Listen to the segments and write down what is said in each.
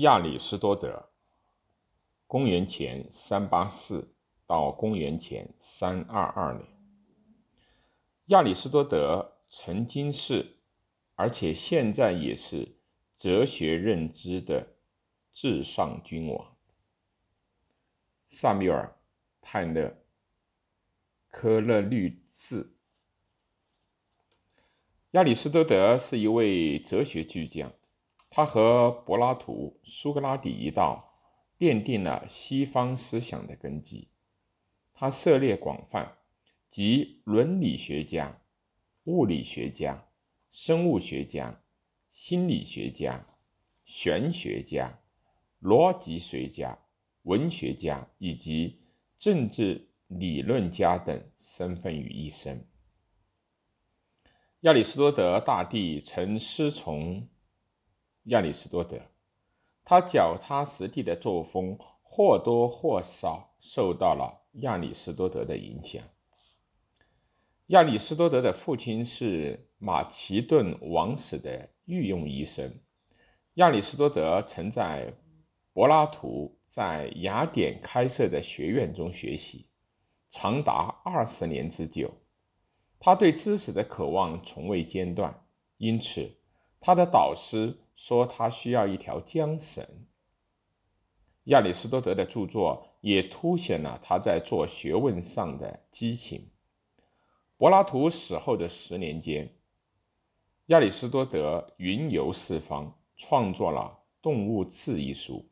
亚里士多德，公元前三八四到公元前三二二年。亚里士多德曾经是，而且现在也是哲学认知的至上君王。萨缪尔·泰勒·科勒律治。亚里士多德是一位哲学巨匠，他和柏拉图、苏格拉底一道，奠定了西方思想的根基。他涉猎广泛，集伦理学家、物理学家、生物学家、心理学家、玄学家、逻辑学家。文学家以及政治理论家等身份于一身。亚里士多德大帝曾师从亚里士多德，他脚踏实地的作风或多或少受到了亚里士多德的影响。亚里士多德的父亲是马其顿王室的御用医生。亚里士多德曾在柏拉图在雅典开设的学院中学习，长达二十年之久。他对知识的渴望从未间断，因此他的导师说他需要一条缰绳。亚里士多德的著作也凸显了他在做学问上的激情。柏拉图死后的十年间，亚里士多德云游四方，创作了《动物志》一书。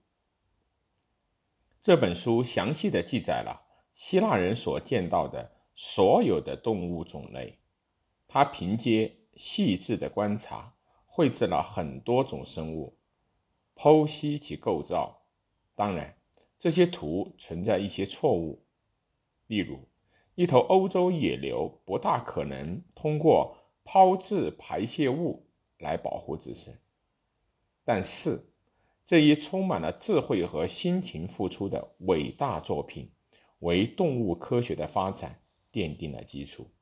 这本书详细的记载了希腊人所见到的所有的动物种类。他凭借细致的观察，绘制了很多种生物，剖析其构造。当然，这些图存在一些错误，例如，一头欧洲野牛不大可能通过抛掷排泄物来保护自身。但是，这一充满了智慧和辛勤付出的伟大作品，为动物科学的发展奠定了基础。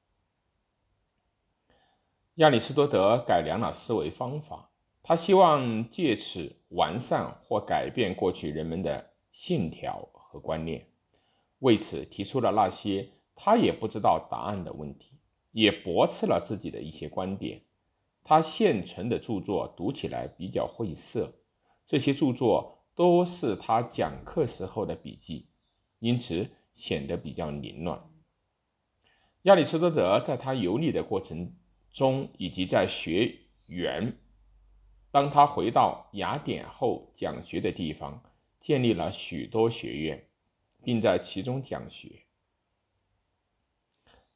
亚里士多德改良了思维方法，他希望借此完善或改变过去人们的信条和观念，为此提出了那些他也不知道答案的问题，也驳斥了自己的一些观点。他现存的著作读起来比较晦涩。这些著作都是他讲课时候的笔记，因此显得比较凌乱。亚里士多德在他游历的过程中，以及在学园，当他回到雅典后讲学的地方，建立了许多学院，并在其中讲学。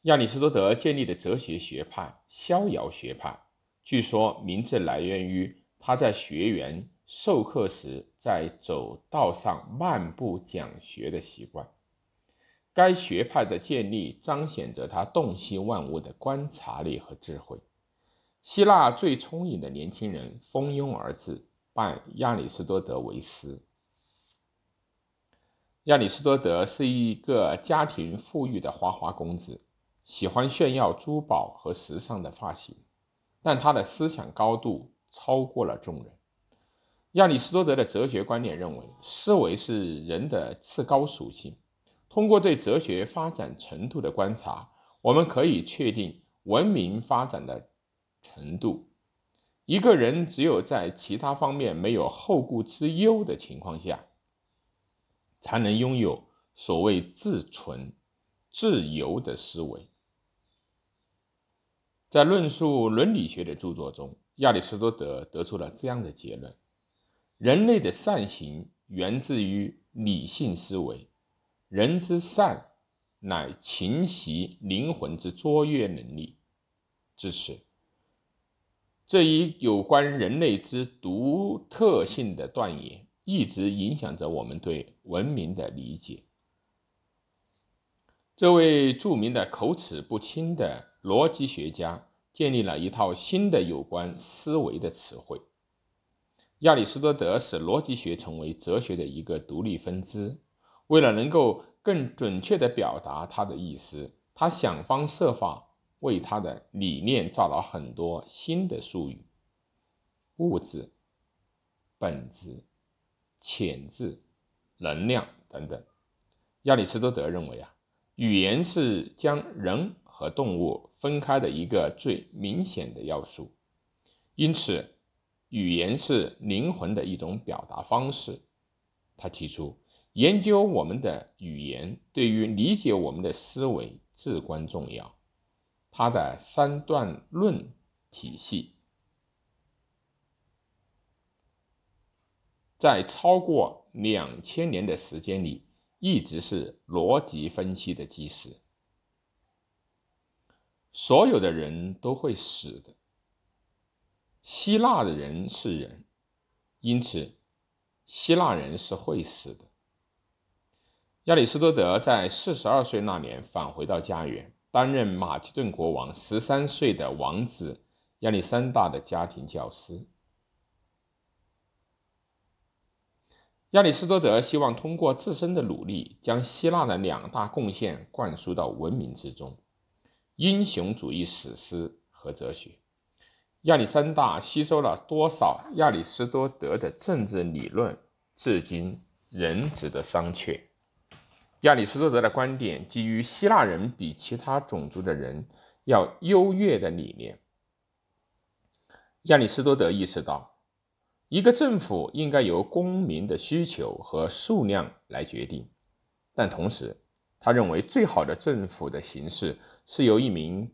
亚里士多德建立的哲学学派——逍遥学派，据说名字来源于他在学园。授课时在走道上漫步讲学的习惯，该学派的建立彰显着他洞悉万物的观察力和智慧。希腊最聪颖的年轻人蜂拥而至，拜亚里士多德为师。亚里士多德是一个家庭富裕的花花公子，喜欢炫耀珠宝和时尚的发型，但他的思想高度超过了众人。亚里士多德的哲学观念认为，思维是人的至高属性。通过对哲学发展程度的观察，我们可以确定文明发展的程度。一个人只有在其他方面没有后顾之忧的情况下，才能拥有所谓自存、自由的思维。在论述伦理学的著作中，亚里士多德得出了这样的结论。人类的善行源自于理性思维，人之善乃情习灵魂之卓越能力。至此，这一有关人类之独特性的断言，一直影响着我们对文明的理解。这位著名的口齿不清的逻辑学家，建立了一套新的有关思维的词汇。亚里士多德使逻辑学成为哲学的一个独立分支。为了能够更准确地表达他的意思，他想方设法为他的理念造了很多新的术语：物质、本质、潜质、能量等等。亚里士多德认为啊，语言是将人和动物分开的一个最明显的要素，因此，语言是灵魂的一种表达方式。他提出，研究我们的语言对于理解我们的思维至关重要。他的三段论体系。在超过两千年的时间里，一直是逻辑分析的基石。所有的人都会死的。希腊的人是人，因此希腊人是会死的。亚里士多德在四十二岁那年返回到家园，担任马其顿国王十三岁的王子亚历山大的家庭教师。亚里士多德希望通过自身的努力，将希腊的两大贡献灌输到文明之中：英雄主义史诗和哲学。亚历山大吸收了多少亚里士多德的政治理论，至今仍值得商榷。亚里士多德的观点基于希腊人比其他种族的人要优越的理念。亚里士多德意识到。一个政府应该由公民的需求和数量来决定，但同时，他认为最好的政府的形式是由一名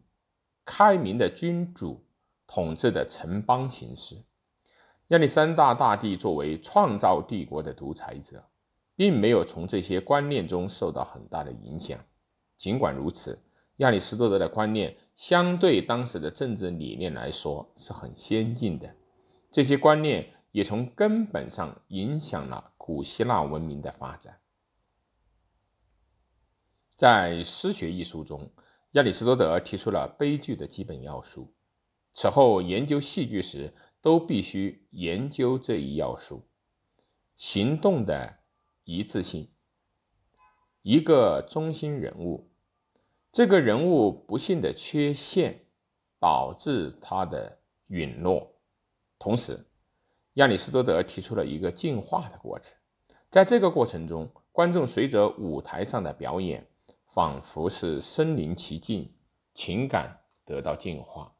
开明的君主统治的城邦形式。亚历山大大帝作为创造帝国的独裁者，并没有从这些观念中受到很大的影响。尽管如此，亚里士多德的观念相对当时的政治理念来说是很先进的。这些观念。也从根本上影响了古希腊文明的发展。在《诗学》一书中，亚里士多德提出了悲剧的基本要素。此后研究戏剧时，都必须研究这一要素：行动的一致性。一个中心人物，这个人物不幸的缺陷导致他的陨落，同时。亚里士多德提出了一个进化的过程，在这个过程中，观众随着舞台上的表演，仿佛是身临其境，情感得到净化。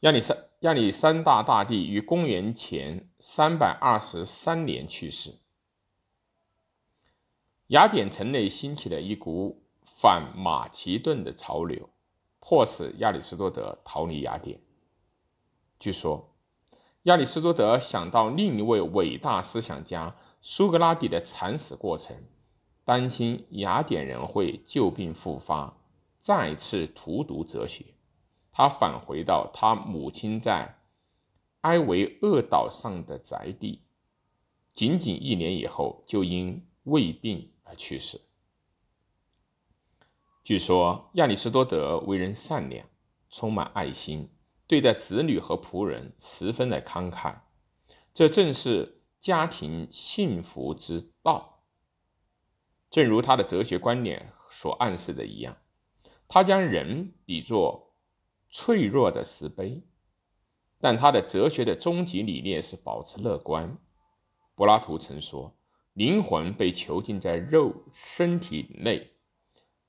亚历山亚历山大大帝于公元前三百二十三年去世，雅典城内兴起了一股反马其顿的潮流，迫使亚里士多德逃离雅典。据说。亚里士多德想到另一位伟大思想家苏格拉底的惨死过程，担心雅典人会旧病复发，再次荼毒哲学。他返回到他母亲在埃维厄岛上的宅地，仅仅一年以后就因胃病而去世。据说亚里士多德为人善良，充满爱心。对待子女和仆人十分的慷慨，这正是家庭幸福之道。正如他的哲学观念所暗示的一样，他将人比作脆弱的石碑，但他的哲学的终极理念是保持乐观。柏拉图曾说：“灵魂被囚禁在肉身体内，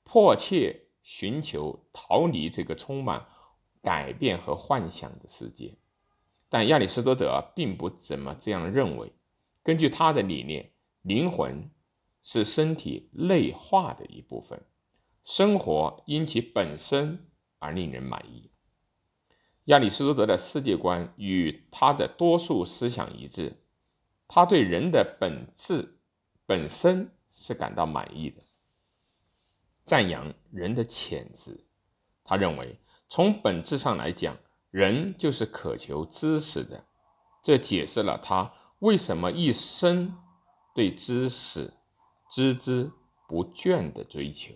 迫切寻求逃离这个充满。”改变和幻想的世界，但亚里士多德并不怎么这样认为。根据他的理念，灵魂是身体内化的一部分，生活因其本身而令人满意。亚里士多德的世界观与他的多数思想一致，他对人的本质本身是感到满意的，赞扬人的潜质。他认为。从本质上来讲，人就是渴求知识的，这解释了他为什么一生对知识孜孜不倦的追求。